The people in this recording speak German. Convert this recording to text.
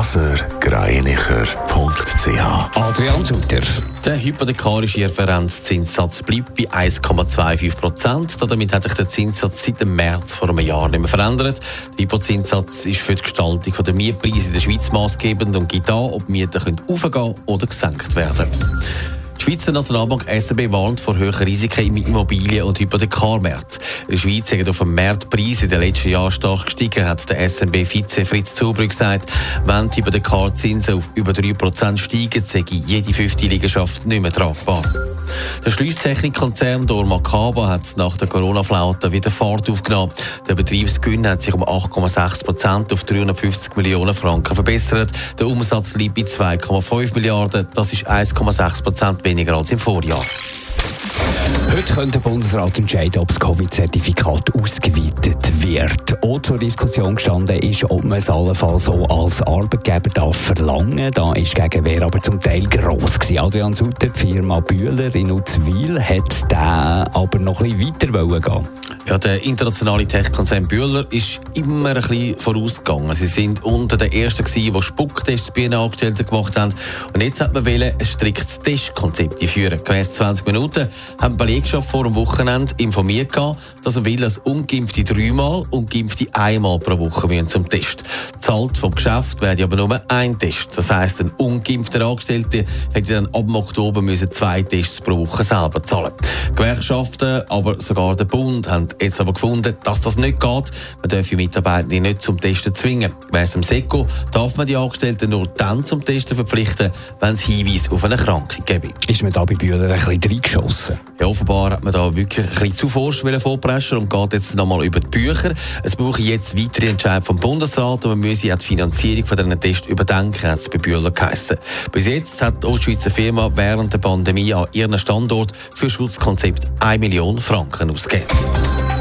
blasergreinicher.ch Adrian Sutter. Der hypothekarische Referenzzinssatz bleibt bei 1,25 Prozent. Damit hat sich der Zinssatz seit dem März vor einem Jahr nicht mehr verändert. Der Hypozinssatz ist für die Gestaltung der Mietpreise in der Schweiz maßgebend und gibt an, ob Mieten aufgehen oder gesenkt werden können. Die Schweizer Nationalbank SRB warnt vor hohen Risiken im Immobilien- und Hypothekarmarkt. In der Schweiz sind auf dem Markt in den letzten Jahren stark gestiegen, hat der SNB-Vize Fritz Zubrück gesagt. Wenn die Hypothekarzinsen auf über 3% steigen, sei jede fünfte Liegenschaft nicht mehr tragbar. Der Schließtechnikkonzern Dormakaba hat nach der Corona-Flaute wieder Fahrt aufgenommen. Der Betriebsgewinn hat sich um 8,6 Prozent auf 350 Millionen Franken verbessert. Der Umsatz liegt bei 2,5 Milliarden. Das ist 1,6 Prozent weniger als im Vorjahr. Heute könnte der Bundesrat entscheiden, ob das Covid-Zertifikat ausgeweitet wird. Auch zur Diskussion gestanden ist, ob man es allenfalls so als Arbeitgeber darf verlangen. Da ist Gegenwehr aber zum Teil gross gewesen. Adrian Sutter, die Firma Bühler in Uzwil, hat da aber noch ein bisschen weiter gehen ja, der internationale Tech-Konzern Bühler ist immer ein bisschen vorausgegangen. Sie sind unter den ersten die Spucktests bei ihren Angestellten gemacht haben. Und jetzt hat man wollen, ein striktes Testkonzept einführen. Gemäss 20 Minuten haben die Belegschaft vor dem Wochenende informiert, dass er will, dass Ungeimpfte dreimal und Geimpfte einmal pro Woche müssen zum Test. Zahlt vom Geschäft werde aber nur ein Test. Das heisst, ein ungeimpfter Angestellter hätte dann ab Oktober müssen zwei Tests pro Woche selber zahlen. Gewerkschaften, aber sogar der Bund haben jetzt aber gefunden, dass das nicht geht. Man darf Mitarbeitende nicht zum Testen zwingen. Gemäss dem SECO darf man die Angestellten nur dann zum Testen verpflichten, wenn es Hinweise auf eine Krankheit gibt. Ist man da bei Bühler ein bisschen reingeschossen? Ja, offenbar hat man da wirklich ein bisschen zu forsch vorpreschen und geht jetzt nochmal über die Bücher. Es brauche jetzt weitere Entscheidungen vom Bundesrat und man müsse auch die Finanzierung von diesen Tests überdenken, hat es bei Bühler geheissen. Bis jetzt hat die Ostschweizer Firma während der Pandemie an ihrem Standort für Schutzkonzept 1 Million Franken ausgegeben.